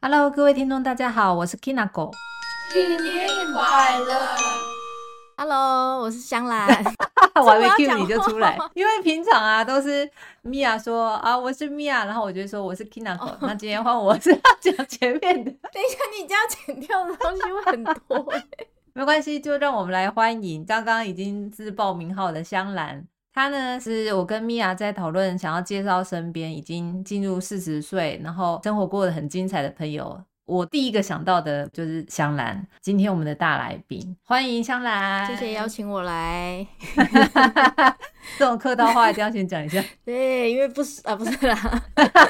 Hello，各位听众，大家好，我是 Kinako。新年快乐！Hello，我是香兰。我还没 cue 你就出来，因为平常啊都是 Mia 说啊我是 Mia，然后我就说我是 Kinako。Oh. 那今天换我是要讲前面的。等一下，你这样剪掉的东西会很多。没关系，就让我们来欢迎刚刚已经自报名号的香兰。他呢是我跟米娅在讨论，想要介绍身边已经进入四十岁，然后生活过得很精彩的朋友。我第一个想到的就是香兰，今天我们的大来宾，欢迎香兰，谢谢邀请我来。这种客套话一定要先讲一下，对，因为不是啊，不是啦，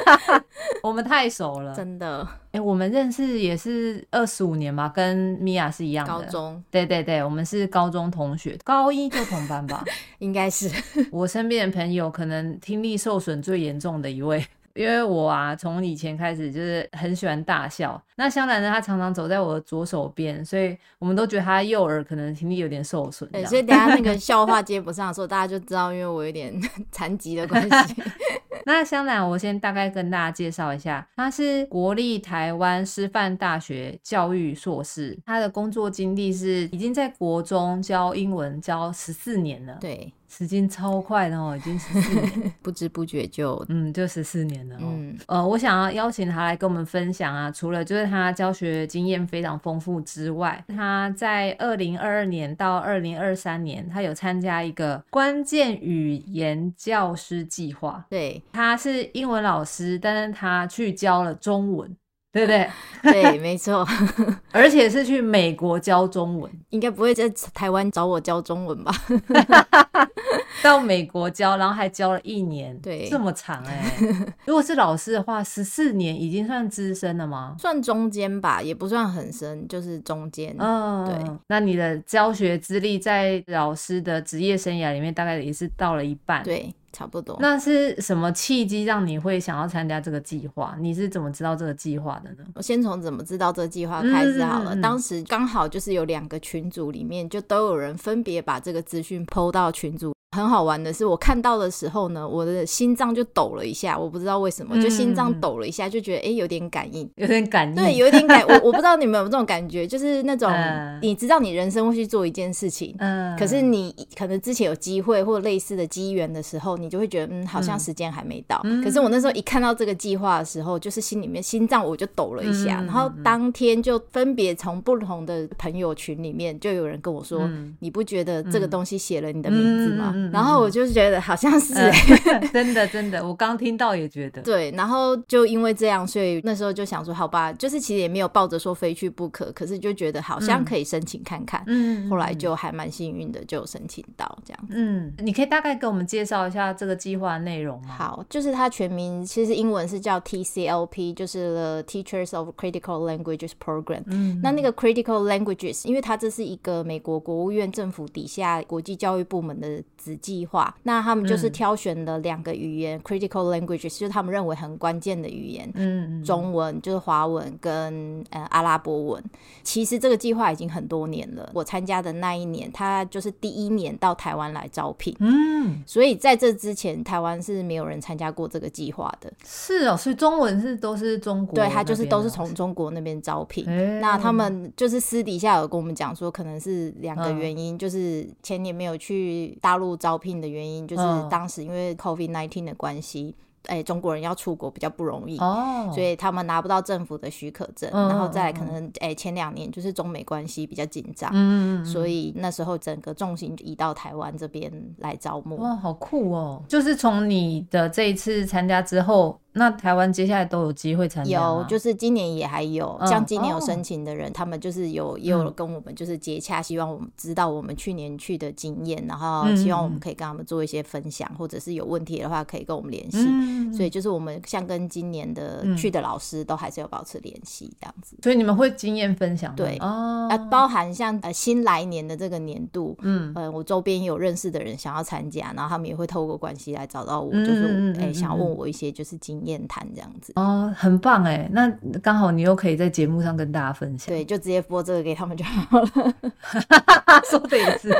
我们太熟了，真的。哎、欸，我们认识也是二十五年吧，跟米娅是一样的，高中，对对对，我们是高中同学，高一就同班吧，应该是。我身边的朋友可能听力受损最严重的一位。因为我啊，从以前开始就是很喜欢大笑。那香兰呢，她常常走在我的左手边，所以我们都觉得她右耳可能听力有点受损。对，所以等下那个 笑话接不上的时候，大家就知道，因为我有点 残疾的关系。那香兰，我先大概跟大家介绍一下，她是国立台湾师范大学教育硕士，她的工作经历是已经在国中教英文教十四年了。对。时间超快的哦，已经十四年，不知不觉就嗯，就十四年了哦。嗯，呃，我想要邀请他来跟我们分享啊，除了就是他教学经验非常丰富之外，他在二零二二年到二零二三年，他有参加一个关键语言教师计划。对，他是英文老师，但是他去教了中文。对不对？对，没错，而且是去美国教中文，应该不会在台湾找我教中文吧？到美国教，然后还教了一年，对，这么长哎、欸。如果是老师的话，十四年已经算资深了吗？算中间吧，也不算很深，就是中间。嗯，对。那你的教学资历在老师的职业生涯里面，大概也是到了一半。对。差不多，那是什么契机让你会想要参加这个计划？你是怎么知道这个计划的呢？我先从怎么知道这个计划开始好了。嗯、当时刚好就是有两个群组里面，就都有人分别把这个资讯 PO 到群组。很好玩的是，我看到的时候呢，我的心脏就抖了一下，我不知道为什么，就心脏抖了一下，就觉得哎、欸，有点感应，有点感应，对，有点感。我我不知道你们有没有这种感觉，就是那种、呃、你知道你人生会去做一件事情，可是你可能之前有机会或类似的机缘的时候，你就会觉得嗯，好像时间还没到。嗯、可是我那时候一看到这个计划的时候，就是心里面心脏我就抖了一下，嗯、然后当天就分别从不同的朋友群里面就有人跟我说，嗯、你不觉得这个东西写了你的名字吗？嗯、然后我就是。觉得好像是、真的真的，我刚听到也觉得。对，然后就因为这样，所以那时候就想说，好吧，就是其实也没有抱着说非去不可，可是就觉得好像可以申请看看，嗯，后来就还蛮幸运的，就申请到这样，嗯，你可以大概给我们介绍一下这个计划内容吗？好，就是它全名其实英文是叫 TCLP，就是 The Teachers of Critical Languages Program，嗯，那那个 Critical Languages，因为它这是一个美国国务院政府底下国际教育部门的子计划。那他们就是挑选了两个语言、嗯、critical languages，就是他们认为很关键的语言，嗯，中文就是华文跟呃阿拉伯文。其实这个计划已经很多年了，我参加的那一年，他就是第一年到台湾来招聘，嗯，所以在这之前，台湾是没有人参加过这个计划的。是哦，所以中文是都是中国，对，他就是都是从中国那边招聘。欸、那他们就是私底下有跟我们讲说，可能是两个原因，嗯、就是前年没有去大陆招聘的原因。就是当时因为 COVID-19 的关系。哎、欸，中国人要出国比较不容易，oh. 所以他们拿不到政府的许可证，嗯、然后再可能哎、欸、前两年就是中美关系比较紧张，嗯，所以那时候整个重心移到台湾这边来招募。哇，好酷哦！就是从你的这一次参加之后。那台湾接下来都有机会参加？有，就是今年也还有，嗯、像今年有申请的人，哦、他们就是有也有跟我们就是接洽，希望我们知道我们去年去的经验，然后希望我们可以跟他们做一些分享，嗯、或者是有问题的话可以跟我们联系。嗯、所以就是我们像跟今年的去的老师都还是有保持联系这样子。所以你们会经验分享？对啊，包含像呃新来年的这个年度，嗯呃我周边有认识的人想要参加，然后他们也会透过关系来找到我，就是哎、欸、想要问我一些就是经验。验谈这样子。哦，很棒哎，那刚好你又可以在节目上跟大家分享。对，就直接播这个给他们就好了。说的也是，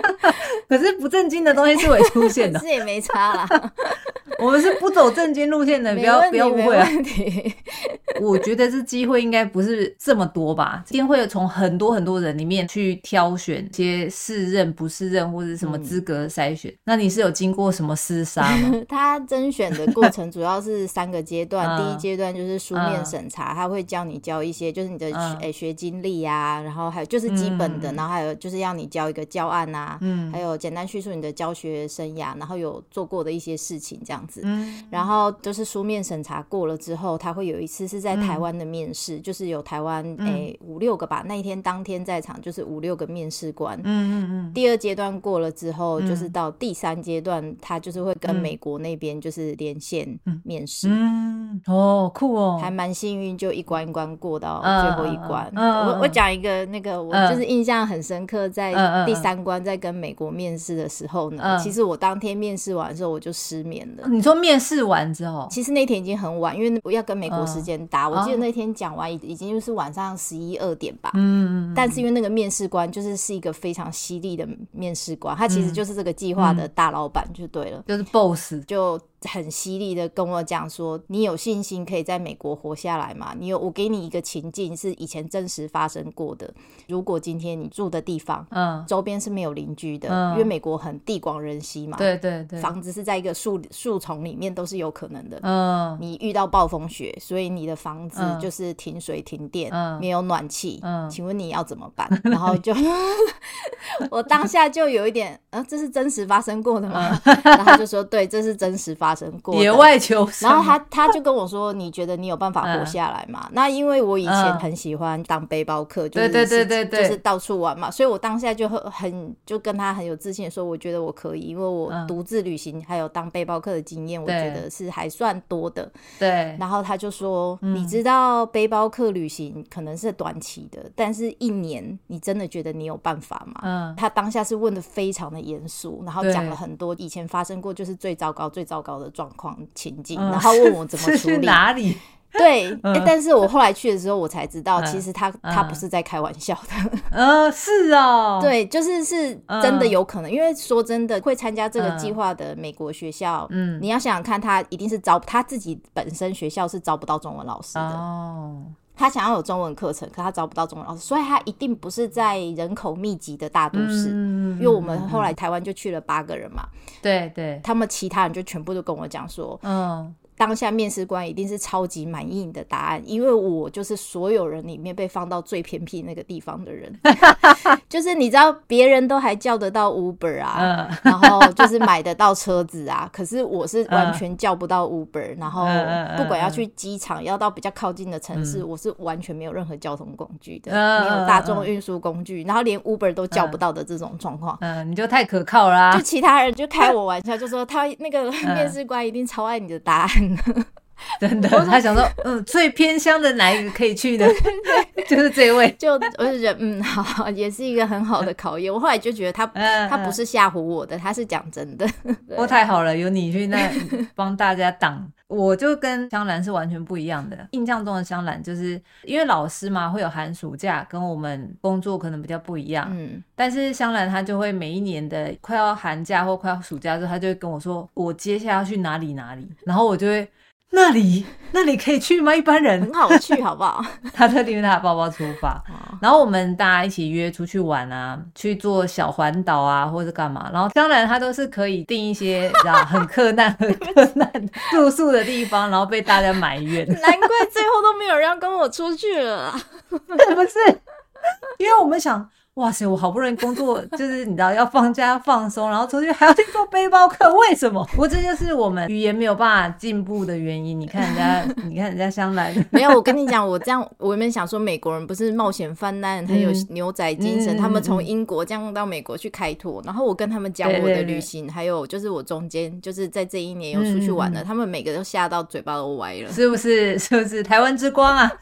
可是不正经的东西是会出现的，是也没差啦。我们是不走正经路线的，不要不要误会啊！我觉得这机会应该不是这么多吧？今天会从很多很多人里面去挑选一些适任不适任或者什么资格筛选。嗯、那你是有经过什么厮杀吗？他甄选的过程主要是三个阶段，嗯、第一阶段就是书面审查，嗯、他会教你交一些就是你的学、嗯。欸、学经历啊，然后还有就是基本的，嗯、然后还有就是要你交一个教案啊，嗯，还有简单叙述你的教学生涯，然后有做过的一些事情这样子，嗯，然后就是书面审查过了之后，他会有一次是在台湾的面试，嗯、就是有台湾诶、欸、五六个吧，那一天当天在场就是五六个面试官，嗯嗯嗯。第二阶段过了之后，嗯、就是到第三阶段，他就是会跟美国那边就是连线面试，嗯，哦，酷哦，还蛮幸运，就一关一关过到最后一关。我我讲一个那个，我就是印象很深刻，在第三关在跟美国面试的时候呢，嗯、其实我当天面试完之后我就失眠了。你说面试完之后，其实那天已经很晚，因为我要跟美国时间搭。我记得那天讲完已已经就是晚上十一二点吧。嗯，但是因为那个面试官就是是一个非常犀利的面试官，他其实就是这个计划的大老板就对了，就是 boss 就。很犀利的跟我讲说，你有信心可以在美国活下来吗？你有，我给你一个情境是以前真实发生过的。如果今天你住的地方，嗯，周边是没有邻居的，嗯，因为美国很地广人稀嘛，对对对，房子是在一个树树丛里面都是有可能的，嗯，你遇到暴风雪，所以你的房子就是停水停电，嗯，没有暖气，嗯，请问你要怎么办？然后就 我当下就有一点，啊，这是真实发生过的吗？然后就说，对，这是真实发生。野外求生，然后他他就跟我说：“你觉得你有办法活下来吗？”那因为我以前很喜欢当背包客，就是对对对对，就是到处玩嘛，所以我当下就很很就跟他很有自信说：“我觉得我可以，因为我独自旅行还有当背包客的经验，我觉得是还算多的。”对。然后他就说：“你知道背包客旅行可能是短期的，但是一年你真的觉得你有办法吗？”嗯。他当下是问的非常的严肃，然后讲了很多以前发生过就是最糟糕最糟糕的。的状况情境，然后问我怎么处理？哪里？对，欸，但是我后来去的时候，我才知道，其实他他不是在开玩笑的。呃，是哦，对，就是是真的有可能，因为说真的，会参加这个计划的美国学校，嗯，你要想想看，他一定是招他自己本身学校是招不到中文老师的哦。他想要有中文课程，可他找不到中文老师，所以他一定不是在人口密集的大都市。嗯、因为我们后来台湾就去了八个人嘛，对对，他们其他人就全部都跟我讲说，嗯。当下面试官一定是超级满意你的答案，因为我就是所有人里面被放到最偏僻那个地方的人，就是你知道别人都还叫得到 Uber 啊，嗯、然后就是买得到车子啊，可是我是完全叫不到 Uber，、嗯、然后不管要去机场，要到比较靠近的城市，嗯、我是完全没有任何交通工具的，嗯、没有大众运输工具，然后连 Uber 都叫不到的这种状况，嗯，你就太可靠啦、啊，就其他人就开我玩笑，就说他那个面试官一定超爱你的答案。嗯呵 真的，他想说，嗯，最偏乡的哪一个可以去的？就是这位，就我就觉得，嗯，好，也是一个很好的考验。我后来就觉得他，他不是吓唬我的，他是讲真的。哦，太好了，有你去那帮大家挡。我就跟香兰是完全不一样的。印象中的香兰，就是因为老师嘛，会有寒暑假，跟我们工作可能比较不一样。嗯，但是香兰她就会每一年的快要寒假或快要暑假的时候，她就会跟我说，我接下来要去哪里哪里，然后我就会。那里那里可以去吗？一般人很好去，好不好？他特地用他的包包出发，然后我们大家一起约出去玩啊，去做小环岛啊，或者干嘛。然后当然他都是可以订一些 很克难、很克难住宿的地方，然后被大家埋怨。难怪最后都没有人要跟我出去了，是不是？因为我们想。哇塞！我好不容易工作，就是你知道要放假放松，然后出去还要去做背包客，为什么？不过这就是我们语言没有办法进步的原因。你看人家，你看人家香兰，没有。我跟你讲，我这样，我原本想说美国人不是冒险犯难，很有牛仔精神，嗯、他们从英国这样到美国去开拓，然后我跟他们讲我的旅行，还有就是我中间就是在这一年又出去玩了，嗯、他们每个都吓到嘴巴都歪了，是不是？是不是？台湾之光啊！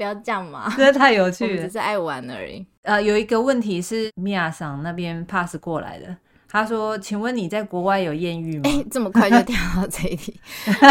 不要这样嘛，真的太有趣了，只是爱玩而已。呃，有一个问题是米亚桑那边 pass 过来的，他说：“请问你在国外有艳遇吗？”哎，这么快就跳到这一题？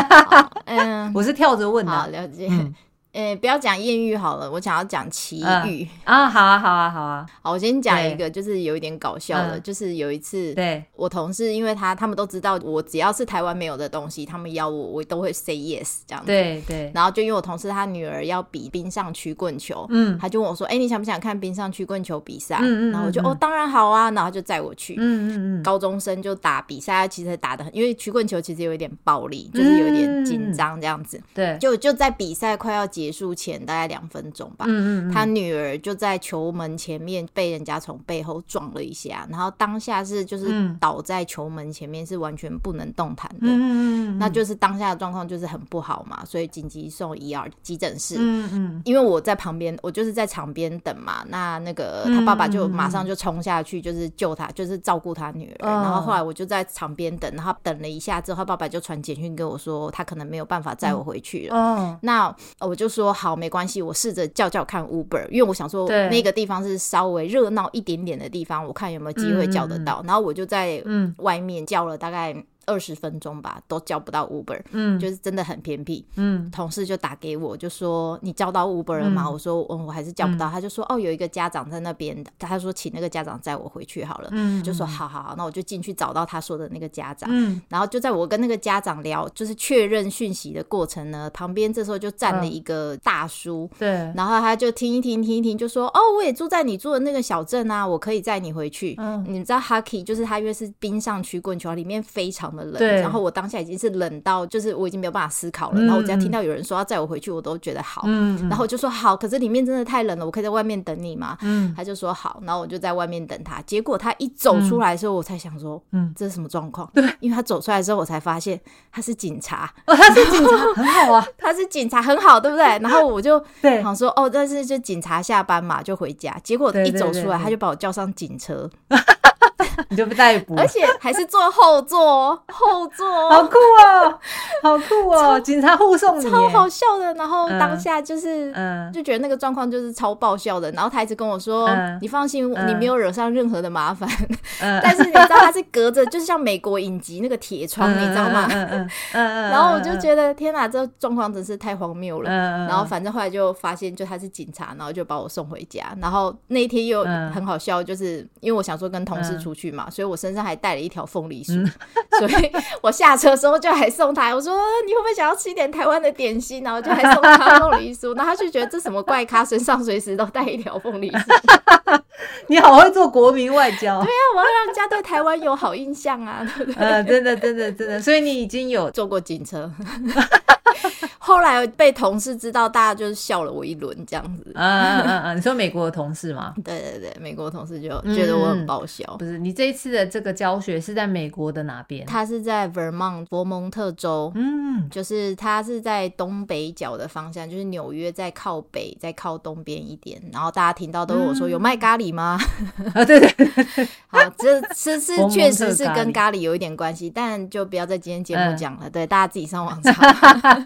嗯，我是跳着问的。好，了解。嗯诶，不要讲艳遇好了，我想要讲奇遇啊！好啊，好啊，好啊！好，我先讲一个，就是有一点搞笑的，就是有一次，对我同事，因为他他们都知道我只要是台湾没有的东西，他们邀我，我都会 say yes 这样子。对对。然后就因为我同事他女儿要比冰上曲棍球，嗯，他就问我说：“哎，你想不想看冰上曲棍球比赛？”嗯嗯。然后我就哦，当然好啊，然后就载我去。嗯嗯嗯。高中生就打比赛，其实打的很，因为曲棍球其实有一点暴力，就是有一点紧张这样子。对。就就在比赛快要结束前，大概。两分钟吧，嗯嗯，他女儿就在球门前面被人家从背后撞了一下，然后当下是就是倒在球门前面，是完全不能动弹的，嗯嗯，那就是当下的状况就是很不好嘛，所以紧急送 ER 急诊室，嗯嗯，因为我在旁边，我就是在场边等嘛，那那个他爸爸就马上就冲下去，就是救他，就是照顾他女儿，然后后来我就在场边等，然后等了一下之后，他爸爸就传简讯给我说，他可能没有办法载我回去了，哦，那我就说好，没关系。我试着叫叫看 Uber，因为我想说那个地方是稍微热闹一点点的地方，我看有没有机会叫得到。然后我就在外面叫了大概。二十分钟吧，都叫不到 Uber，嗯，就是真的很偏僻，嗯，同事就打给我，就说你叫到 Uber 了吗？嗯、我说，嗯，我还是叫不到。嗯、他就说，哦，有一个家长在那边，他说请那个家长载我回去好了，嗯，就说好好好，那我就进去找到他说的那个家长，嗯，然后就在我跟那个家长聊，就是确认讯息的过程呢，旁边这时候就站了一个大叔，嗯、对，然后他就听一听，听一听，就说，哦，我也住在你住的那个小镇啊，我可以载你回去，嗯，你知道 Hockey 就是他因为是冰上曲棍球，里面非常。冷，然后我当下已经是冷到，就是我已经没有办法思考了。嗯、然后我只要听到有人说要载我回去，我都觉得好。嗯、然后我就说好，可是里面真的太冷了，我可以在外面等你吗？嗯、他就说好，然后我就在外面等他。结果他一走出来的时候，我才想说，嗯，这是什么状况？对，因为他走出来之后，我才发现他是警察。哦，他是警察，很好啊，他是警察，很好，对不对？然后我就 对想说，哦，但是就警察下班嘛，就回家。结果一走出来，他就把我叫上警车。你就被逮捕，而且还是坐后座，后座，好酷哦，好酷哦，警察护送你，超好笑的。然后当下就是，嗯，就觉得那个状况就是超爆笑的。然后他一直跟我说：“你放心，你没有惹上任何的麻烦。”但是你知道他是隔着，就是像美国影集那个铁窗，你知道吗？嗯嗯。然后我就觉得天哪，这状况真是太荒谬了。然后反正后来就发现，就他是警察，然后就把我送回家。然后那一天又很好笑，就是因为我想说跟同事出去嘛，所以我身上还带了一条凤梨酥，所以我下车的时候就还送他。我说你会不会想要吃一点台湾的点心？然后就还送他凤梨酥，然后他就觉得这什么怪咖，身上随时都带一条凤梨酥。你好会做国民外交，对啊，我要让人家对台湾有好印象啊，对不对？嗯，真的，真的，真的。所以你已经有坐过警车。后来被同事知道，大家就是笑了我一轮，这样子。嗯嗯嗯嗯，你说美国的同事吗？对对对，美国同事就觉得我很爆笑。不是，你这一次的这个教学是在美国的哪边？它是在 Vermont 佛蒙特州，嗯，就是它是在东北角的方向，就是纽约在靠北，在靠东边一点。然后大家听到都问我说：“有卖咖喱吗？” 啊，对对对，好，这这是确实是跟咖喱有一点关系，但就不要在今天节目讲了。对，大家自己上网查。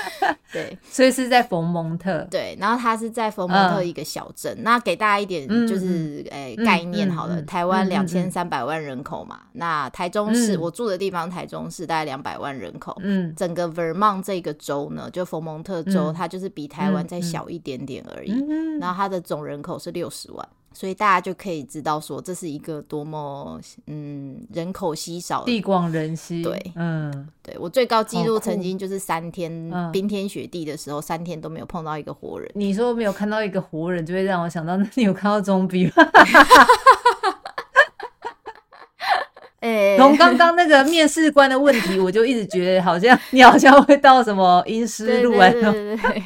对，所以是在佛蒙特。对，然后他是在佛蒙特一个小镇。嗯、那给大家一点就是诶、嗯欸、概念好了，台湾两千三百万人口嘛，嗯、那台中市、嗯、我住的地方台中市大概两百万人口。嗯，整个 Vermont 这个州呢，就佛蒙特州，嗯、它就是比台湾再小一点点而已。嗯、然后它的总人口是六十万。所以大家就可以知道说，这是一个多么嗯人口稀少、地广人稀。对，嗯，对我最高纪录曾经就是三天冰天雪地的时候，三天都没有碰到一个活人。你说没有看到一个活人，就会让我想到，那你有看到中比吗？从刚刚那个面试官的问题，我就一直觉得好像你好像会到什么阴湿路啊？对对对，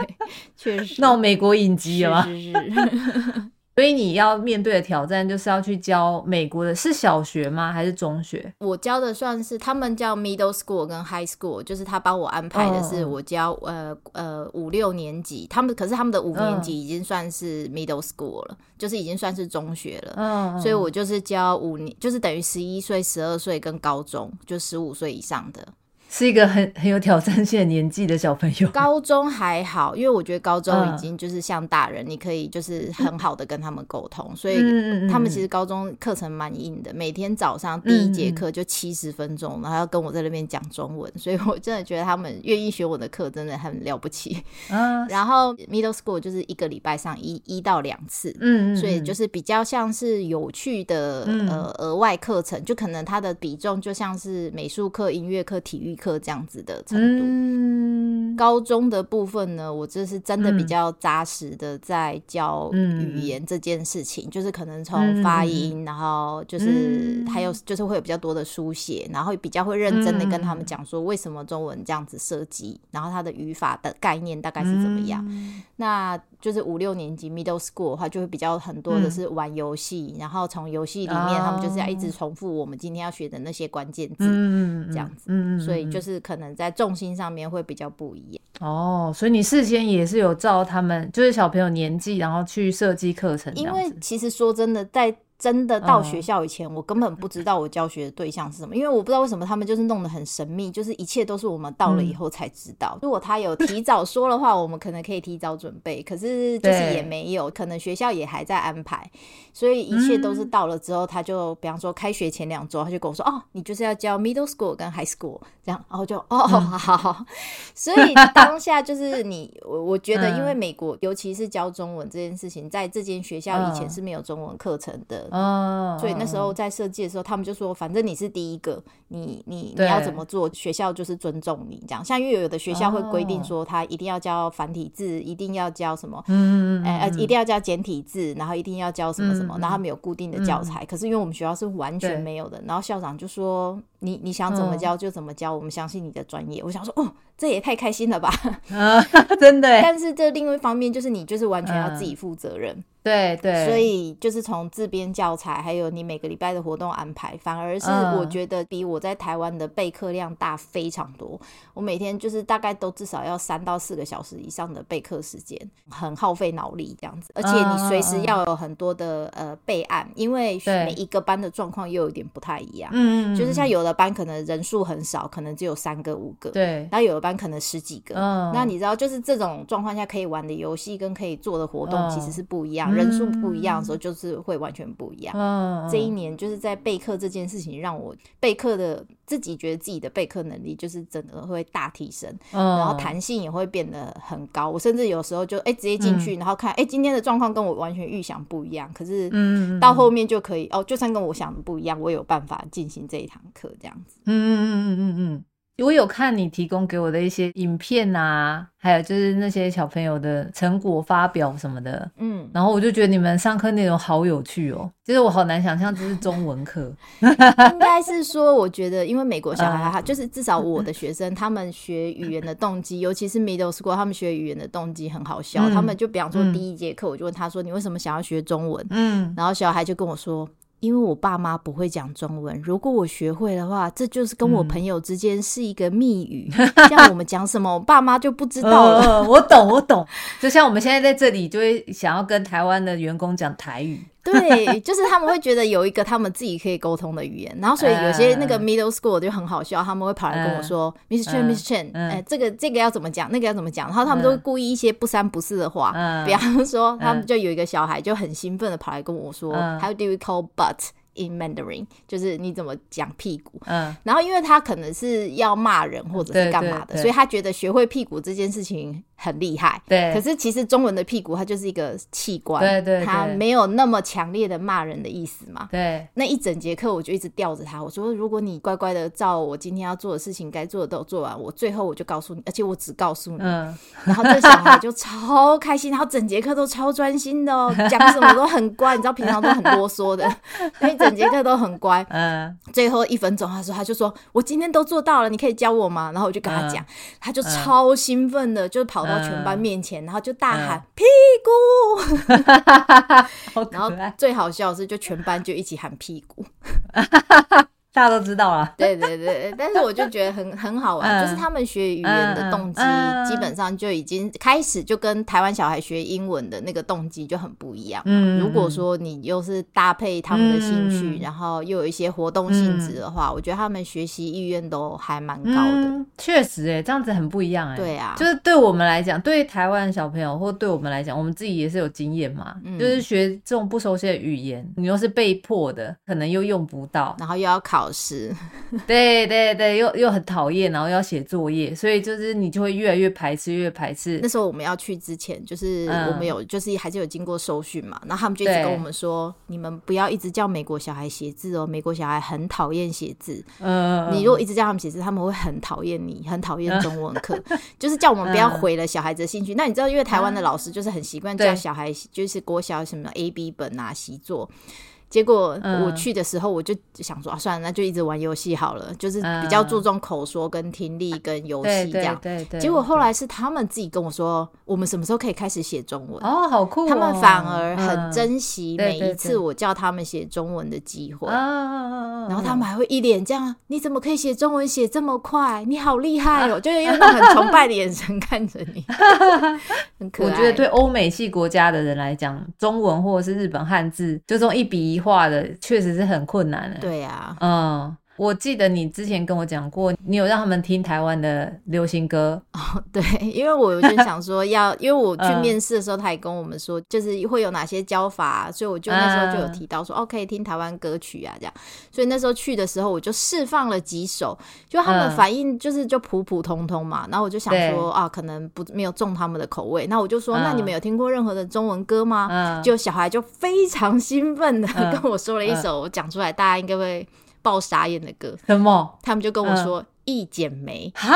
确实，那种美国影集了吗？是是是。所以你要面对的挑战就是要去教美国的，是小学吗？还是中学？我教的算是他们叫 middle school 跟 high school，就是他帮我安排的是我教、oh. 呃呃五六年级，他们可是他们的五年级已经算是 middle school 了，oh. 就是已经算是中学了。嗯，oh. 所以我就是教五年，就是等于十一岁、十二岁跟高中，就十五岁以上的。是一个很很有挑战性的年纪的小朋友。高中还好，因为我觉得高中已经就是像大人，嗯、你可以就是很好的跟他们沟通，所以他们其实高中课程蛮硬的，每天早上第一节课就七十分钟，然后要跟我在那边讲中文，所以我真的觉得他们愿意学我的课真的很了不起。嗯，然后 middle school 就是一个礼拜上一一到两次，嗯，所以就是比较像是有趣的呃额外课程，就可能它的比重就像是美术课、音乐课、体育课这样子的程度，高中的部分呢，我这是真的比较扎实的在教语言这件事情，嗯、就是可能从发音，嗯、然后就是还有就是会有比较多的书写，然后比较会认真的跟他们讲说为什么中文这样子设计，然后它的语法的概念大概是怎么样，嗯、那。就是五六年级 middle school 的话，就会比较很多的是玩游戏，嗯、然后从游戏里面，他们就是要一直重复我们今天要学的那些关键字，嗯、这样子，嗯、所以就是可能在重心上面会比较不一样。哦，所以你事先也是有照他们就是小朋友年纪，然后去设计课程。因为其实说真的，在真的到学校以前，oh. 我根本不知道我教学的对象是什么，因为我不知道为什么他们就是弄得很神秘，就是一切都是我们到了以后才知道。嗯、如果他有提早说的话，我们可能可以提早准备，可是就是也没有，可能学校也还在安排，所以一切都是到了之后，他就比方说开学前两周，他就跟我说：“哦，你就是要教 middle school 跟 high school 这样。”然后就哦，好好好。所以当下就是你，我我觉得，因为美国尤其是教中文这件事情，在这间学校以前是没有中文课程的。哦，oh, 所以那时候在设计的时候，他们就说，反正你是第一个，你你你要怎么做，学校就是尊重你这样。像因为有的学校会规定说，他一定要教繁体字，一定要教什么，嗯呃，一定要教简体字，然后一定要教什么什么，然后他们有固定的教材。可是因为我们学校是完全没有的，然后校长就说，你你想怎么教就怎么教，我们相信你的专业。我想说，哦，这也太开心了吧，真的。但是这另外一方面就是你就是完全要自己负责任。对对，对，所以就是从自编教材，还有你每个礼拜的活动安排，反而是我觉得比我在台湾的备课量大非常多。我每天就是大概都至少要三到四个小时以上的备课时间，很耗费脑力这样子。而且你随时要有很多的呃备案，因为每一个班的状况又有点不太一样。嗯，就是像有的班可能人数很少，可能只有三个五个。对，然后有的班可能十几个。嗯，那你知道，就是这种状况下可以玩的游戏跟可以做的活动其实是不一样。人数不一样的时候，就是会完全不一样。嗯，这一年就是在备课这件事情，让我备课的自己觉得自己的备课能力就是整个会大提升，然后弹性也会变得很高。我甚至有时候就哎直接进去，然后看哎今天的状况跟我完全预想不一样，可是到后面就可以哦，就算跟我想的不一样，我有办法进行这一堂课这样子。嗯嗯嗯嗯嗯嗯。我有看你提供给我的一些影片啊，还有就是那些小朋友的成果发表什么的，嗯，然后我就觉得你们上课内容好有趣哦，就是我好难想象这是中文课，应该是说，我觉得因为美国小孩哈，就是至少我的学生他们学语言的动机，尤其是 middle school，他们学语言的动机很好笑，他们就比方说第一节课，我就问他说，你为什么想要学中文？嗯，然后小孩就跟我说。因为我爸妈不会讲中文，如果我学会的话，这就是跟我朋友之间是一个密语。嗯、像我们讲什么，我爸妈就不知道了。呃、我懂，我懂。就像我们现在在这里，就会想要跟台湾的员工讲台语。对，就是他们会觉得有一个他们自己可以沟通的语言，然后所以有些那个 middle school 就很好笑，他们会跑来跟我说，Miss Chen，Miss Chen，哎，这个这个要怎么讲，那个要怎么讲，然后他们都会故意一些不三不四的话，比方说，他们就有一个小孩就很兴奋的跑来跟我说，How do you call butt？In Mandarin，就是你怎么讲屁股，嗯，然后因为他可能是要骂人或者是干嘛的，所以他觉得学会屁股这件事情很厉害，对。可是其实中文的屁股它就是一个器官，对对，它没有那么强烈的骂人的意思嘛，对。那一整节课我就一直吊着他，我说如果你乖乖的照我今天要做的事情该做的都做完，我最后我就告诉你，而且我只告诉你，嗯。然后这小孩就超开心，然后整节课都超专心的哦，讲什么都很乖，你知道平常都很啰嗦的，整。节课都很乖，嗯，最后一分钟，他说，他就说，我今天都做到了，你可以教我吗？然后我就跟他讲，他就超兴奋的，就跑到全班面前，然后就大喊屁股，然后最好笑的是，就全班就一起喊屁股。大家都知道了，对对对，但是我就觉得很很好玩，就是他们学语言的动机，基本上就已经开始就跟台湾小孩学英文的那个动机就很不一样。嗯，如果说你又是搭配他们的兴趣，嗯、然后又有一些活动性质的话，嗯、我觉得他们学习意愿都还蛮高的。嗯、确实，哎，这样子很不一样，哎。对啊，就是对我们来讲，对台湾小朋友或对我们来讲，我们自己也是有经验嘛。嗯、就是学这种不熟悉的语言，你又是被迫的，可能又用不到，然后又要考试。对对对，又又很讨厌，然后要写作业，所以就是你就会越来越排斥，越排斥。那时候我们要去之前，就是我们有，就是还是有经过搜训嘛，然后他们就一直跟我们说，你们不要一直叫美国小孩写字哦，美国小孩很讨厌写字。嗯，你如果一直叫他们写字，他们会很讨厌你，很讨厌中文课，就是叫我们不要毁了小孩子的兴趣。那你知道，因为台湾的老师就是很习惯叫小孩，就是国小什么 A B 本啊习作。结果我去的时候，我就想说啊，算了，那就一直玩游戏好了，就是比较注重口说跟听力跟游戏这样。对对。结果后来是他们自己跟我说，我们什么时候可以开始写中文？哦，好酷！他们反而很珍惜每一次我叫他们写中文的机会。然后他们还会一脸这样，你怎么可以写中文写这么快？你好厉害哦！就是用那种很崇拜的眼神看着你。很可爱。我觉得对欧美系国家的人来讲，中文或者是日本汉字，就这种一笔一。画的确实是很困难的。对呀，嗯。我记得你之前跟我讲过，你有让他们听台湾的流行歌哦。对，因为我就想说 要，因为我去面试的时候，他也跟我们说，就是会有哪些教法，所以我就那时候就有提到说，哦，可以听台湾歌曲啊，这样。所以那时候去的时候，我就释放了几首，就他们反应就是就普普通通嘛。然后我就想说啊，可能不没有中他们的口味。那我就说，那你们有听过任何的中文歌吗？就小孩就非常兴奋的 跟我说了一首，我讲出来大家应该会。爆傻眼的歌，什么？他们就跟我说。一剪梅哈，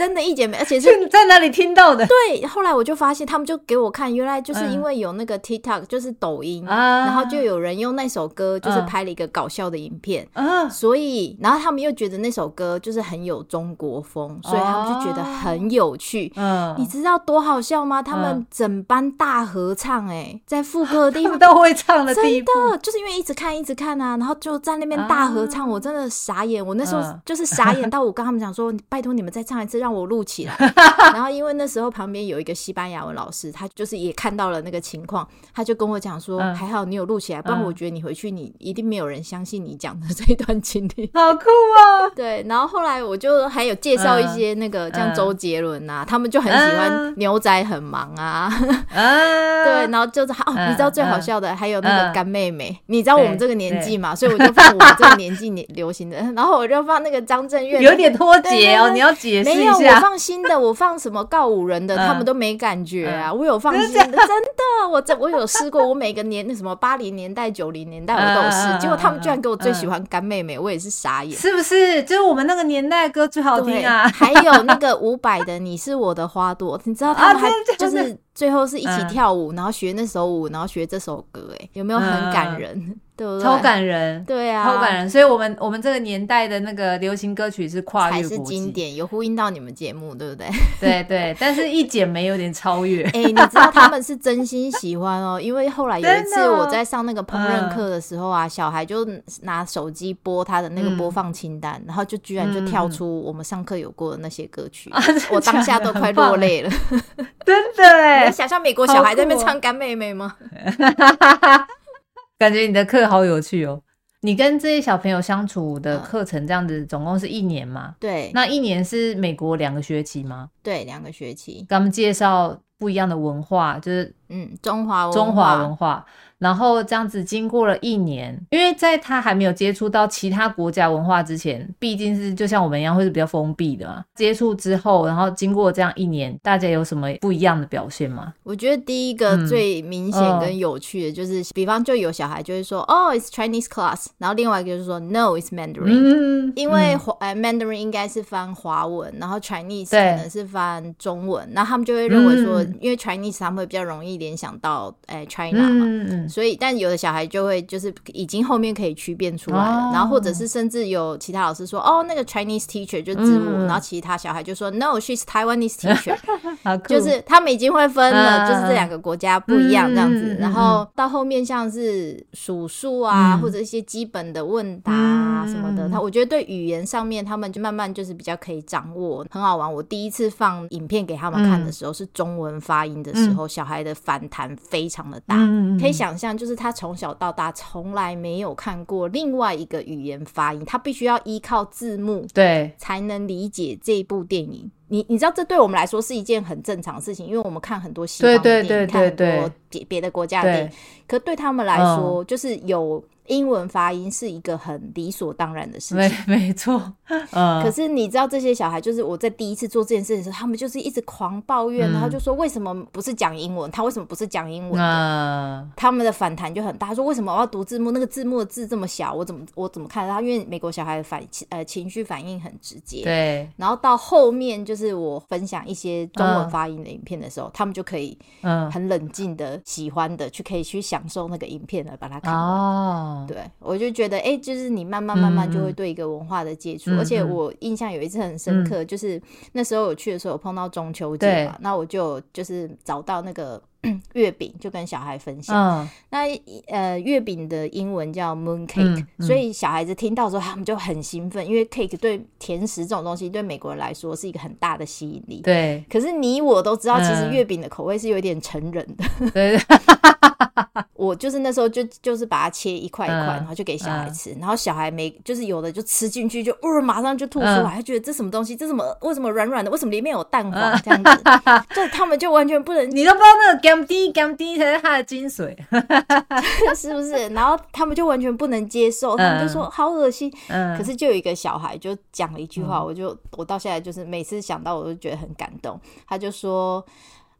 真的，一姐妹，而且是在哪里听到的？对，后来我就发现，他们就给我看，原来就是因为有那个 TikTok，就是抖音，然后就有人用那首歌，就是拍了一个搞笑的影片，所以，然后他们又觉得那首歌就是很有中国风，所以他们就觉得很有趣。嗯，你知道多好笑吗？他们整班大合唱，哎，在副歌的地方 都会唱的地步，真的，就是因为一直看一直看啊，然后就在那边大合唱，我真的傻眼，我那时候就是。傻眼到我跟他们讲说，拜托你们再唱一次，让我录起来。然后因为那时候旁边有一个西班牙文老师，他就是也看到了那个情况，他就跟我讲说，还好你有录起来，不然我觉得你回去你一定没有人相信你讲的这一段经历。好酷啊！对，然后后来我就还有介绍一些那个像周杰伦啊，他们就很喜欢牛仔很忙啊。对，然后就是哦，你知道最好笑的还有那个干妹妹，你知道我们这个年纪嘛，所以我就放我们这个年纪年流行的，然后我就放那个张。张震岳有点脱节哦，你要解释一下。没有，我放新的，我放什么告五人的，他们都没感觉啊。我有放新的，真的，我这 我有试过，我每个年那什么八零年代、九零年代我都有试，结果他们居然给我最喜欢干妹妹，我也是傻眼。是不是？就是我们那个年代歌最好听啊。还有那个伍佰的《你是我的花朵》，你知道他们还就是最后是一起跳舞，然后学那首舞，然后学这首歌，哎，有没有很感人？超感人，对啊，超感人。所以，我们我们这个年代的那个流行歌曲是跨越国际，才是经典，有呼应到你们节目，对不对？对对。但是，一剪梅有点超越。哎，你知道他们是真心喜欢哦，因为后来有一次我在上那个烹饪课的时候啊，小孩就拿手机播他的那个播放清单，然后就居然就跳出我们上课有过的那些歌曲，我当下都快落泪了。真的哎，你想象美国小孩在那边唱干妹妹吗？感觉你的课好有趣哦！你跟这些小朋友相处的课程这样子，总共是一年吗？对，那一年是美国两个学期吗？对，两个学期。给他们介绍不一样的文化，就是嗯，中华文，中华文化。然后这样子经过了一年，因为在他还没有接触到其他国家文化之前，毕竟是就像我们一样会是比较封闭的嘛。接触之后，然后经过这样一年，大家有什么不一样的表现吗？我觉得第一个最明显跟有趣的就是，嗯、比方就有小孩就会说，哦，it's Chinese class，然后另外一个就是说，no，it's Mandarin，嗯、因为华呃 Mandarin 应该是翻华文，然后 Chinese 可能是翻中文，对然后他们就会认为说嗯、因为 Chinese 他们会比较容易联想到哎 China 嘛，嗯嗯，所以但有的小孩就会就是已经后面可以区辨出来了，哦、然后或者是甚至有其他老师说哦那个 Chinese teacher 就字幕，嗯、然后其他小孩就说 No she's Taiwanese teacher，就是他们已经会分了，嗯、就是这两个国家不一样这样子，嗯、然后到后面像是数数啊、嗯、或者一些基本的问答啊什么的，他、嗯、我觉得对语言上面他们就慢慢就是比较可以掌握，很好玩。我第一次放影片给他们看的时候是中文发音的时候，嗯、小孩的反弹非常的大，嗯、可以想象，就是他从小到大从来没有看过另外一个语言发音，他必须要依靠字幕对才能理解这一部电影。你你知道，这对我们来说是一件很正常的事情，因为我们看很多西方的电影，看很多别别的国家的电影，对可对他们来说，就是有。英文发音是一个很理所当然的事情，没 没错。嗯，可是你知道这些小孩，就是我在第一次做这件事的时候，他们就是一直狂抱怨，嗯、然后就说为什么不是讲英文？他为什么不是讲英文？嗯，他们的反弹就很大，说为什么我要读字幕？那个字幕的字这么小，我怎么我怎么看他？因为美国小孩的反呃情绪反应很直接，对。然后到后面就是我分享一些中文发音的影片的时候，嗯、他们就可以嗯很冷静的、喜欢的去可以去享受那个影片了把它看完。哦。对，我就觉得，哎、欸，就是你慢慢慢慢就会对一个文化的接触，嗯、而且我印象有一次很深刻，嗯、就是那时候我去的时候，我碰到中秋节嘛，那我就就是找到那个月饼，就跟小孩分享。嗯、那呃，月饼的英文叫 moon cake，、嗯、所以小孩子听到之后，他们就很兴奋，因为 cake 对甜食这种东西对美国人来说是一个很大的吸引力。对，可是你我都知道，其实月饼的口味是有点成人的。我就是那时候就就是把它切一块一块，然后就给小孩吃，然后小孩没就是有的就吃进去就，哦，马上就吐出来，他觉得这什么东西，这什么为什么软软的，为什么里面有蛋黄这样子，就他们就完全不能，你都不知道那个甘甜甘甜才是他的精髓，是不是？然后他们就完全不能接受，他们就说好恶心。可是就有一个小孩就讲了一句话，我就我到现在就是每次想到我都觉得很感动，他就说，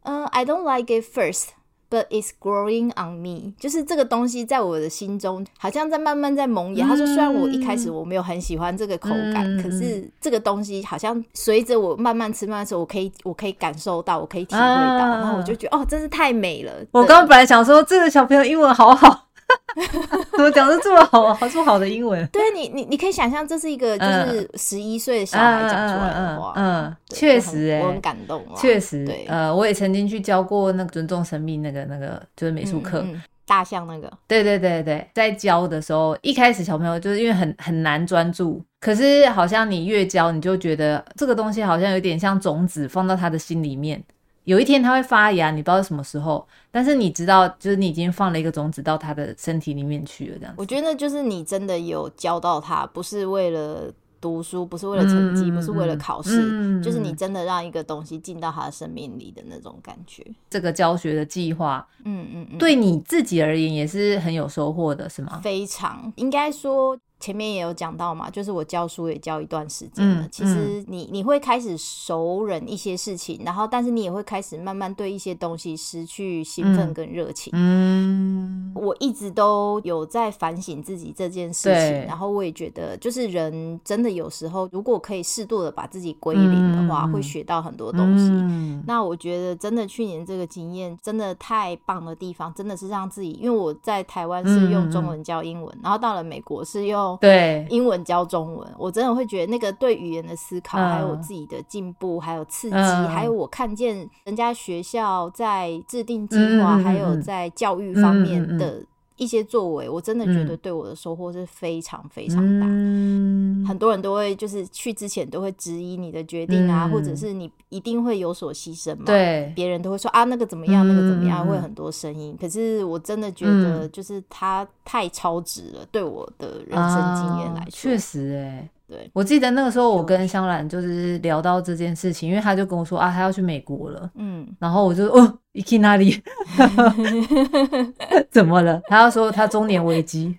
嗯，I don't like it first。But it's growing on me，就是这个东西在我的心中好像在慢慢在萌芽。嗯、他说，虽然我一开始我没有很喜欢这个口感，嗯、可是这个东西好像随着我慢慢吃慢慢吃，我可以我可以感受到，我可以体会到，啊、然后我就觉得哦，真是太美了。我刚刚本来想说这个小朋友英文好好。怎么讲的这么好啊？好说好的英文。对你，你你可以想象，这是一个就是十一岁的小孩讲出来的话。嗯，确实，哎，我很感动。确实，对，呃，我也曾经去教过那个尊重生命那个那个就是美术课，大象那个。对对对对，在教的时候，一开始小朋友就是因为很很难专注，可是好像你越教，你就觉得这个东西好像有点像种子放到他的心里面。有一天它会发芽，你不知道什么时候，但是你知道，就是你已经放了一个种子到他的身体里面去了，这样子。我觉得就是你真的有教到他，不是为了读书，不是为了成绩，嗯、不是为了考试，嗯、就是你真的让一个东西进到他的生命里的那种感觉。这个教学的计划，嗯嗯嗯，对你自己而言也是很有收获的，是吗？非常，应该说。前面也有讲到嘛，就是我教书也教一段时间了。嗯、其实你你会开始熟稔一些事情，然后但是你也会开始慢慢对一些东西失去兴奋跟热情。嗯，我一直都有在反省自己这件事情，然后我也觉得，就是人真的有时候如果可以适度的把自己归零的话，嗯、会学到很多东西。嗯、那我觉得真的去年这个经验真的太棒的地方，真的是让自己，因为我在台湾是用中文教英文，嗯、然后到了美国是用。对，英文教中文，我真的会觉得那个对语言的思考，嗯、还有我自己的进步，还有刺激，嗯、还有我看见人家学校在制定计划，嗯、还有在教育方面的。一些作为，我真的觉得对我的收获是非常非常大。嗯、很多人都会就是去之前都会质疑你的决定啊，嗯、或者是你一定会有所牺牲嘛？对，别人都会说啊，那个怎么样，嗯、那个怎么样，会很多声音。可是我真的觉得，就是他太超值了，对我的人生经验来说，确、啊、实哎、欸。对，我记得那个时候我跟香兰就是聊到这件事情，因为他就跟我说啊，他要去美国了。嗯，然后我就哦，你去哪里？怎么了？他要说他中年危机。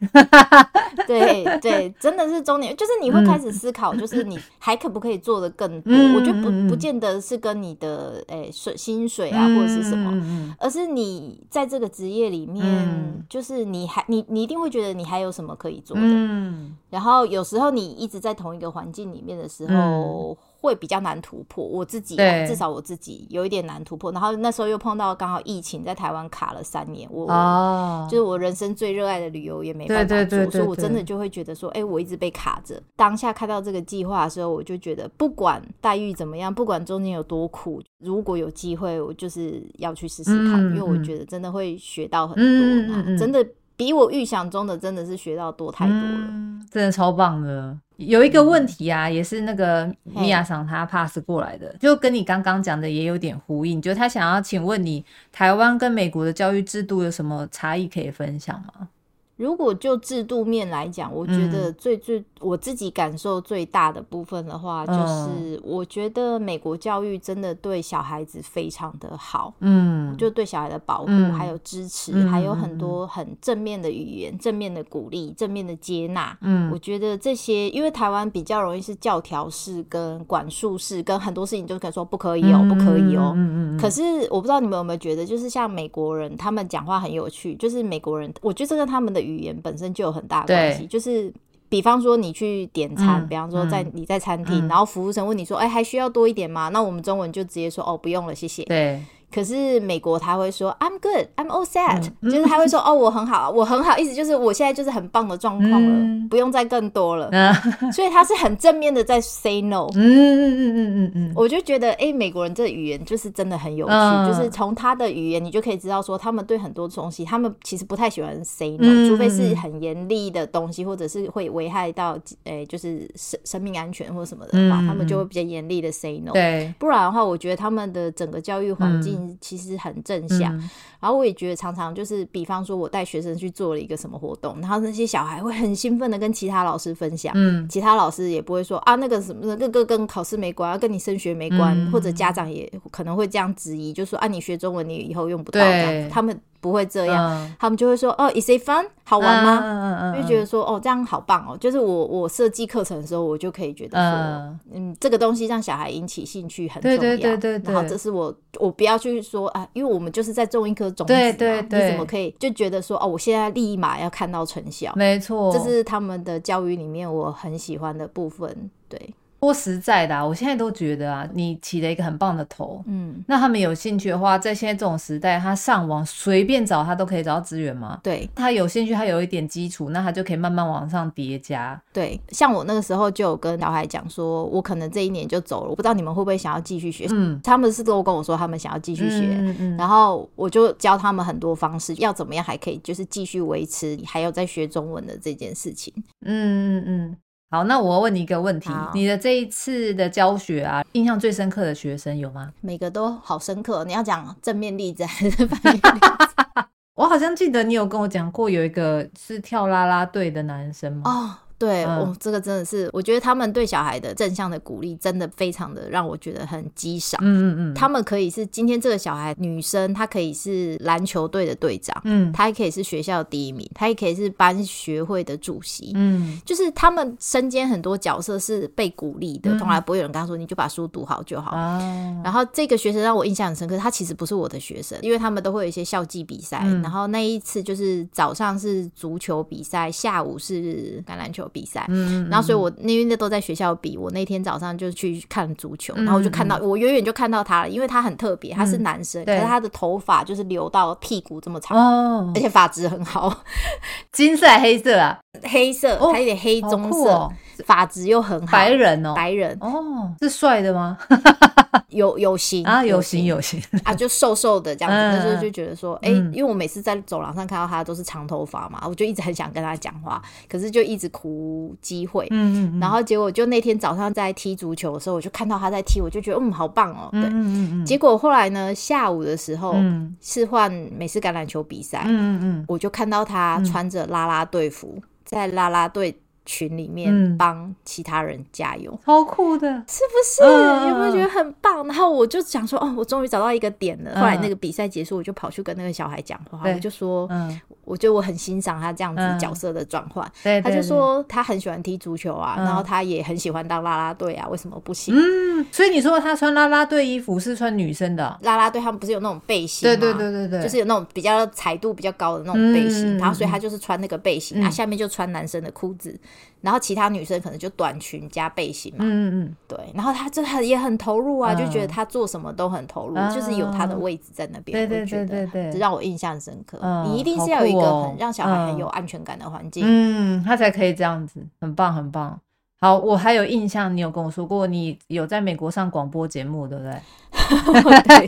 对对，真的是中年，就是你会开始思考，就是你 还可不可以做的更多？嗯、我觉得不不见得是跟你的诶水薪水啊或者是什么，嗯、而是你在这个职业里面，嗯、就是你还你你一定会觉得你还有什么可以做的。嗯，然后有时候你一直在同一个环境里面的时候。会比较难突破。我自己、啊，至少我自己有一点难突破。然后那时候又碰到刚好疫情，在台湾卡了三年，我、哦、就是我人生最热爱的旅游也没办法做，所以我真的就会觉得说，哎、欸，我一直被卡着。当下看到这个计划的时候，我就觉得不管待遇怎么样，不管中间有多苦，如果有机会，我就是要去试试看、嗯，因为我觉得真的会学到很多，嗯嗯嗯、真的。比我预想中的真的是学到多太多了，嗯、真的超棒的。有一个问题啊，嗯、也是那个米娅桑他 pass 过来的，就跟你刚刚讲的也有点呼应。就他想要请问你，台湾跟美国的教育制度有什么差异可以分享吗？如果就制度面来讲，我觉得最最、嗯、我自己感受最大的部分的话，就是我觉得美国教育真的对小孩子非常的好，嗯，就对小孩的保护、嗯、还有支持、嗯，还有很多很正面的语言、正面的鼓励、正面的接纳。嗯，我觉得这些，因为台湾比较容易是教条式跟管束式，跟很多事情就可以说不可以哦、不可以哦、喔。嗯嗯。可是我不知道你们有没有觉得，就是像美国人，他们讲话很有趣，就是美国人，我觉得这跟他们的语言本身就有很大的关系，就是比方说你去点餐，嗯、比方说在你在餐厅、嗯，然后服务生问你说：“哎、欸，还需要多一点吗？”那我们中文就直接说：“哦，不用了，谢谢。”对。可是美国他会说 I'm good, I'm all set，、嗯、就是他会说哦，我很好，我很好，意思就是我现在就是很棒的状况了、嗯，不用再更多了。嗯、所以他是很正面的在 say no。嗯嗯嗯嗯嗯嗯，我就觉得哎、欸，美国人这语言就是真的很有趣，嗯、就是从他的语言你就可以知道说，他们对很多东西，他们其实不太喜欢 say no，、嗯、除非是很严厉的东西，或者是会危害到哎、欸，就是生生命安全或什么的话，嗯、他们就会比较严厉的 say no。对，不然的话，我觉得他们的整个教育环境。其实很正向、嗯，然后我也觉得常常就是，比方说我带学生去做了一个什么活动，然后那些小孩会很兴奋的跟其他老师分享，嗯，其他老师也不会说啊那个什么那个跟考试没关，跟你升学没关、嗯，或者家长也可能会这样质疑，就说啊你学中文你以后用不到。这样，他们。不会这样、嗯，他们就会说哦，Is it fun？好玩吗？嗯嗯嗯、就觉得说哦，这样好棒哦。就是我我设计课程的时候，我就可以觉得说，嗯，嗯这个东西让小孩引起兴趣很重要。对对对对。然后这是我我不要去说啊，因为我们就是在种一颗种子嘛，对对对，你怎么可以就觉得说哦，我现在立马要看到成效？没错，这是他们的教育里面我很喜欢的部分。对。说实在的啊，我现在都觉得啊，你起了一个很棒的头。嗯，那他们有兴趣的话，在现在这种时代，他上网随便找，他都可以找到资源吗？对，他有兴趣，他有一点基础，那他就可以慢慢往上叠加。对，像我那个时候就有跟小孩讲说，我可能这一年就走了，我不知道你们会不会想要继续学。嗯，他们是都跟我说，他们想要继续学。嗯嗯。然后我就教他们很多方式，要怎么样还可以，就是继续维持，还有在学中文的这件事情。嗯嗯嗯。好，那我问你一个问题：你的这一次的教学啊，印象最深刻的学生有吗？每个都好深刻。你要讲正面例子 还是反面例子？我好像记得你有跟我讲过，有一个是跳啦啦队的男生吗？哦。对，哦、这个真的是，我觉得他们对小孩的正向的鼓励，真的非常的让我觉得很激赏。嗯嗯嗯，他们可以是今天这个小孩女生，她可以是篮球队的队长，嗯，她也可以是学校第一名，她也可以是班学会的主席，嗯，就是他们身兼很多角色是被鼓励的，从、嗯、来不会有人跟他说你就把书读好就好。嗯、然后这个学生让我印象很深刻，他其实不是我的学生，因为他们都会有一些校际比赛、嗯，然后那一次就是早上是足球比赛，下午是橄榄球。比赛，嗯，然后所以我因为那都在学校比，我那天早上就去看足球，嗯、然后我就看到我远远就看到他了，因为他很特别，他是男生，嗯、可是他的头发就是留到屁股这么长，哦，而且发质很好，金色还黑色啊？黑色，还有点黑棕色。哦。发质又很好，白人哦，白人。哦，是帅的吗？有有型啊，有型有型。啊，就瘦瘦的这样子。那时候就觉得说，哎、因为我每次在走廊上看到他都是长头发嘛，我就一直很想跟他讲话，可是就一直苦无机会。嗯嗯。然后结果就那天早上在踢足球的时候，我就看到他在踢，我就觉得嗯，好棒哦。对。嗯嗯嗯。结果后来呢，下午的时候是换美式橄榄球比赛。嗯嗯。我就看到他穿着啦啦队服，在啦啦队。群里面帮其他人加油，超、嗯、酷的，是不是、嗯？有没有觉得很棒？然后我就想说，哦，我终于找到一个点了。嗯、后来那个比赛结束，我就跑去跟那个小孩讲话，我就说，嗯，我觉得我很欣赏他这样子角色的转换。他就说他很喜欢踢足球啊，然后他也很喜欢当啦啦队啊，为什么不行？嗯，所以你说他穿啦啦队衣服是穿女生的、啊、啦啦队，他们不是有那种背心吗？对对对对对，就是有那种比较彩度比较高的那种背心，嗯、然后所以他就是穿那个背心，嗯、然后下面就穿男生的裤子。然后其他女生可能就短裙加背心嘛，嗯嗯对，然后她就很也很投入啊，就觉得她做什么都很投入，就是有她的位置在那边，对对对对对，让我印象深刻。你一定是要有一个很让小孩很有安全感的环境，嗯，他才可以这样子，很棒很棒。好，我还有印象，你有跟我说过，你有在美国上广播节目，对不对？对，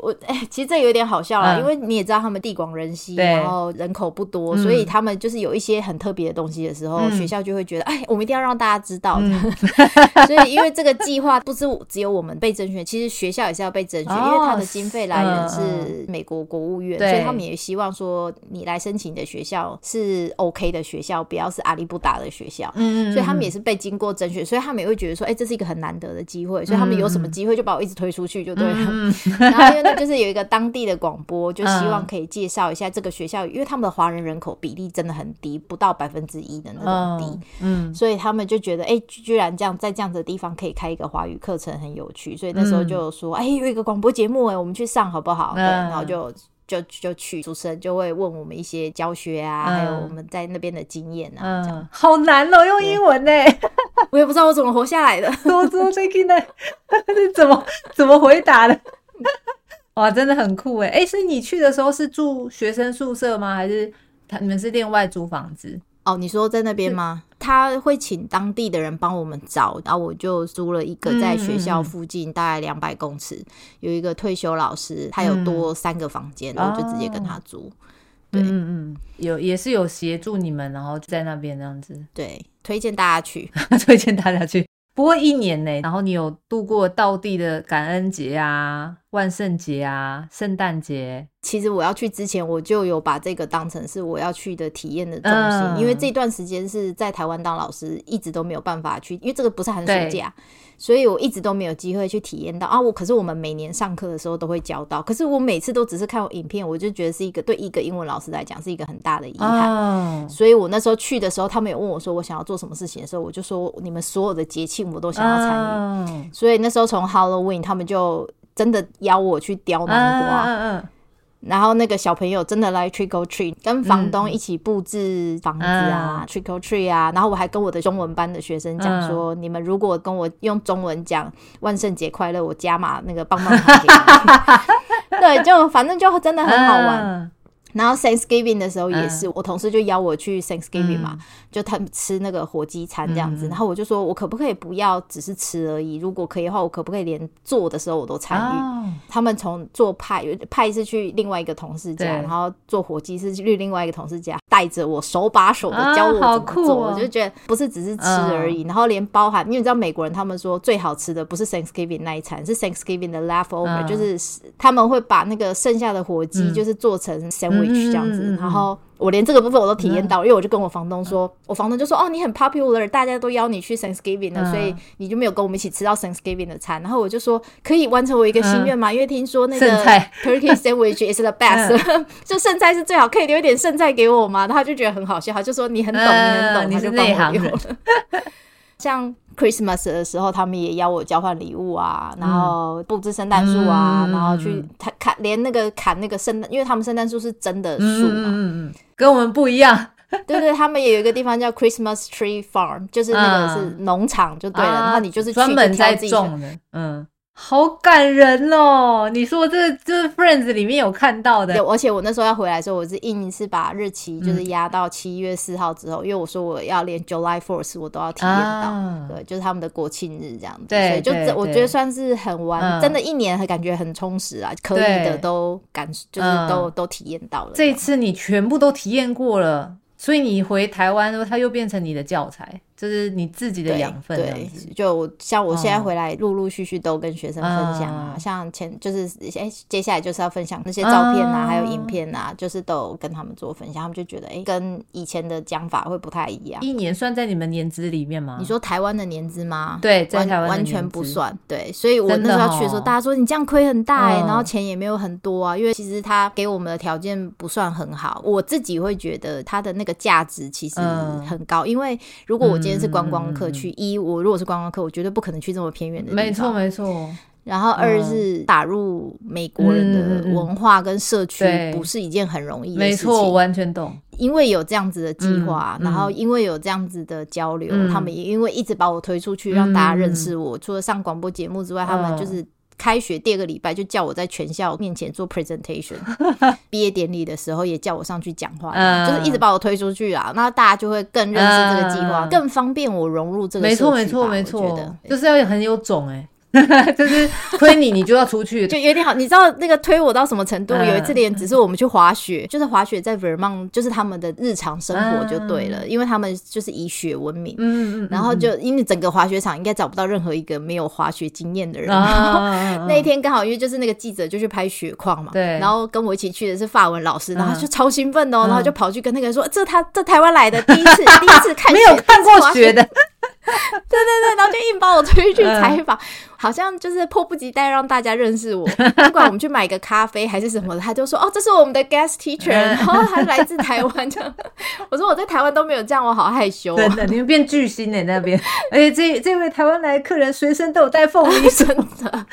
我哎、欸，其实这有点好笑啦，嗯、因为你也知道他们地广人稀，然后人口不多，嗯、所以他们就是有一些很特别的东西的时候，嗯、学校就会觉得，哎，我们一定要让大家知道 所以，因为这个计划不是只有我们被甄选，其实学校也是要被甄选，哦、因为他的经费来源是美国国务院，嗯、所以他们也希望说你来申请的学校是 OK 的学校，不要是阿里不达的学校。嗯，所以他们也是被经过甄选，所以他们也会觉得说，哎，这是一个很难得的机会，所以他们有什么机会就把我一直推出去。就对了，嗯、然后因为那就是有一个当地的广播，就希望可以介绍一下这个学校，嗯、因为他们的华人人口比例真的很低，不到百分之一的那种低，嗯，所以他们就觉得，哎、欸，居然这样在这样的地方可以开一个华语课程，很有趣，所以那时候就说，哎、有一个广播节目，哎，我们去上好不好？对，然后就就就去，主持人就会问我们一些教学啊，嗯、还有我们在那边的经验啊，嗯、这样好难哦，用英文呢。我也不知道我怎么活下来的，多做最近的，你怎么怎么回答的？哇，真的很酷哎！哎，所以你去的时候是住学生宿舍吗？还是他你们是另外租房子？哦，你说在那边吗？是他会请当地的人帮我们找，然后我就租了一个在学校附近大概两百公尺，嗯、有一个退休老师，他有多三个房间，然后、嗯、就直接跟他租。对，嗯嗯，有也是有协助你们，然后在那边这样子。对，推荐大家去，推荐大家去。不过一年呢，然后你有度过道地的感恩节啊、万圣节啊、圣诞节。其实我要去之前，我就有把这个当成是我要去的体验的中心，嗯、因为这段时间是在台湾当老师，一直都没有办法去，因为这个不是寒暑假。所以我一直都没有机会去体验到啊！我可是我们每年上课的时候都会教到，可是我每次都只是看影片，我就觉得是一个对一个英文老师来讲是一个很大的遗憾。Oh. 所以我那时候去的时候，他们有问我说我想要做什么事情的时候，我就说你们所有的节庆我都想要参与。Oh. 所以那时候从 Halloween 他们就真的邀我去雕南瓜。Oh. 然后那个小朋友真的来 trick or treat，跟房东一起布置房子啊、嗯、trick or treat 啊。然后我还跟我的中文班的学生讲说，嗯、你们如果跟我用中文讲万圣节快乐，我加码那个棒棒糖给你。对，就反正就真的很好玩。嗯然后 Thanksgiving 的时候也是，嗯、我同事就邀我去 Thanksgiving 嘛，嗯、就他们吃那个火鸡餐这样子，嗯、然后我就说，我可不可以不要只是吃而已？如果可以的话，我可不可以连做的时候我都参与？哦、他们从做派，派是去另外一个同事家，然后做火鸡是去另外一个同事家，带着我手把手的教我怎么做，哦。哦、我就觉得不是只是吃而已，嗯、然后连包含，因为你知道美国人他们说最好吃的不是 Thanksgiving 那一餐，是 Thanksgiving 的 leftover，、嗯、就是他们会把那个剩下的火鸡就是做成 sandwich。这样子，然后我连这个部分我都体验到，因为我就跟我房东说，我房东就说，哦，你很 popular，大家都邀你去 Thanksgiving 的，所以你就没有跟我们一起吃到 Thanksgiving 的餐。然后我就说，可以完成我一个心愿吗？因为听说那个 Turkey sandwich is the best，就剩菜是最好，可以留一点剩菜给我吗？然后他就觉得很好笑，他就说你很懂，你很懂，你就帮我留了。像 Christmas 的时候，他们也邀我交换礼物啊，然后布置圣诞树啊，嗯、然后去砍砍，连那个砍那个圣诞，因为他们圣诞树是真的树嘛，嗯，跟我们不一样。对对，他们也有一个地方叫 Christmas Tree Farm，就是那个是农场就对了，嗯、然后你就是专门在种的，嗯。好感人哦！你说这这就是 Friends 里面有看到的，而且我那时候要回来的时候，我是硬是把日期就是压到七月四号之后，嗯、因为我说我要连 July Fourth 我都要体验到，啊、对，就是他们的国庆日这样子，对，所以就这我觉得算是很完，嗯、真的一年感觉很充实啊，可以的都感就是都、嗯、都体验到了。这一次你全部都体验过了。所以你回台湾之后，它又变成你的教材，就是你自己的养分。对，就像我现在回来，陆陆续续都跟学生分享啊，像前就是哎，接下来就是要分享那些照片啊，还有影片啊，就是都有跟他们做分享，他们就觉得哎，跟以前的讲法会不太一样。一年算在你们年资里面吗？你说台湾的年资吗？对，在台湾完全不算。对，所以我那时候去的时候，大家说你这样亏很大哎，然后钱也没有很多啊，因为其实他给我们的条件不算很好，我自己会觉得他的那个。价值其实很高，因为如果我今天是观光客去，一我如果是观光客，我绝对不可能去这么偏远的地方。没错，没错。然后二是打入美国人的文化跟社区，不是一件很容易的事情。没错，我完全懂。因为有这样子的计划，然后因为有这样子的交流，他们也因为一直把我推出去，让大家认识我。除了上广播节目之外，他们就是。开学第二个礼拜就叫我在全校面前做 presentation，毕业典礼的时候也叫我上去讲话，嗯、就是一直把我推出去啊，那大家就会更认识这个计划，嗯、更方便我融入这个。没错，没错，没错，就是要很有种哎、欸。就是推你，你就要出去，就有点好。你知道那个推我到什么程度？有一次连只是我们去滑雪，就是滑雪在 Vermont，就是他们的日常生活就对了，因为他们就是以雪闻名。嗯嗯。然后就因为整个滑雪场应该找不到任何一个没有滑雪经验的人。然后那一天刚好因为就是那个记者就去拍雪况嘛，对。然后跟我一起去的是法文老师，然后就超兴奋哦，然后就跑去跟那个人说：“这他这台湾来的第一次，第一次看雪，没有看过雪的。” 对对对，然后就硬把我推去采访，好像就是迫不及待让大家认识我。不管我们去买个咖啡还是什么的，他就说：“哦，这是我们的 guest teacher，然后他来自台湾。”这样，我说我在台湾都没有这样，我好害羞。真的，你们变巨星呢那边，而且这这位台湾来的客人随身都有带凤梨，真的。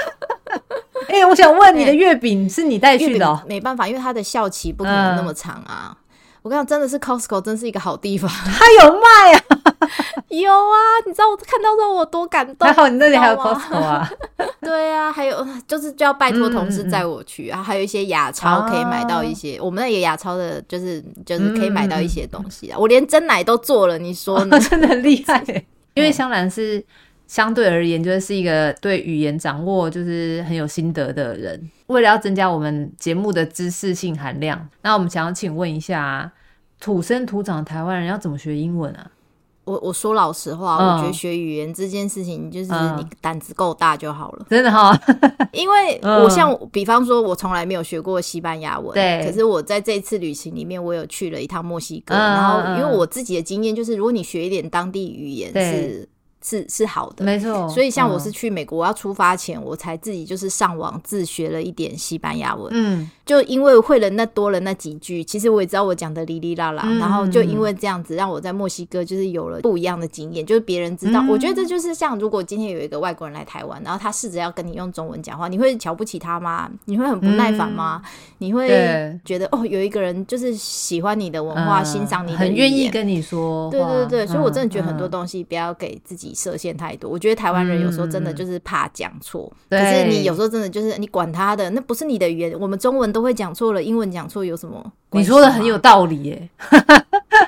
哎，我想问你的月饼是你带去的哦？没办法，因为他的校期不可能那么长啊。我跟你讲，真的是 Costco，真是一个好地方，它有卖啊。有啊，你知道我看到时候我多感动。还好你那里还有 Costco 啊。对啊，还有就是就要拜托同事载我去啊，还有一些亚超可以买到一些，我们那个亚超的就是就是可以买到一些东西啊。我连真奶都做了，你说呢？真的很厉害。因为香兰是相对而言就是是一个对语言掌握就是很有心得的人。为了要增加我们节目的知识性含量，那我们想要请问一下，土生土长的台湾人要怎么学英文啊？我我说老实话，嗯、我觉得学语言这件事情，就是你胆子够大就好了。真的哈，因为我像、嗯、比方说，我从来没有学过西班牙文，对。可是我在这次旅行里面，我有去了一趟墨西哥，嗯、然后因为我自己的经验就是，如果你学一点当地语言是。是是好的，没错。所以像我是去美国，我要出发前，我才自己就是上网自学了一点西班牙文。嗯，就因为会了那多了那几句，其实我也知道我讲的哩哩啦啦。然后就因为这样子，让我在墨西哥就是有了不一样的经验，就是别人知道。我觉得这就是像如果今天有一个外国人来台湾，然后他试着要跟你用中文讲话，你会瞧不起他吗？你会很不耐烦吗？你会觉得哦，有一个人就是喜欢你的文化，欣赏你的，很愿意跟你说。对对对，所以我真的觉得很多东西不要给自己设限太多，我觉得台湾人有时候真的就是怕讲错。可是你有时候真的就是你管他的，那不是你的语言。我们中文都会讲错了，英文讲错有什么？你说的很有道理耶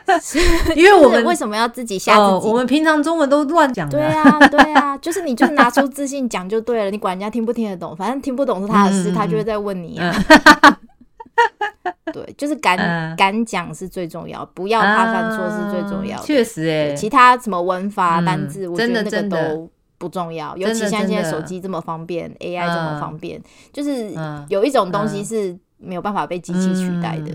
因为我们为什么要自己吓自己？我们平常中文都乱讲。对啊，对啊，就是你就拿出自信讲就对了。你管人家听不听得懂，反正听不懂是他的事，他就会再问你啊。对，就是敢敢讲是最重要，不要怕犯错是最重要的。确实，哎，其他什么文法、单字，我觉得那个都不重要。尤其像现在手机这么方便，AI 这么方便，就是有一种东西是没有办法被机器取代的，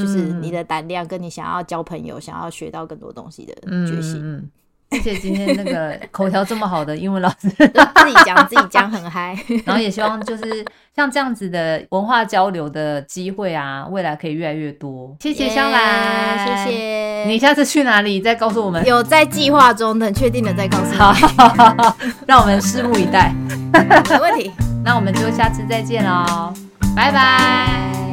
就是你的胆量跟你想要交朋友、想要学到更多东西的决心。谢谢今天那个 口条这么好的英文老师，自己讲自己讲很嗨，然后也希望就是像这样子的文化交流的机会啊，未来可以越来越多。谢谢香兰谢谢。你下次去哪里再告诉我们？有在计划中，等确定了再告诉好，让我们拭目以待。没问题，那我们就下次再见喽，拜拜。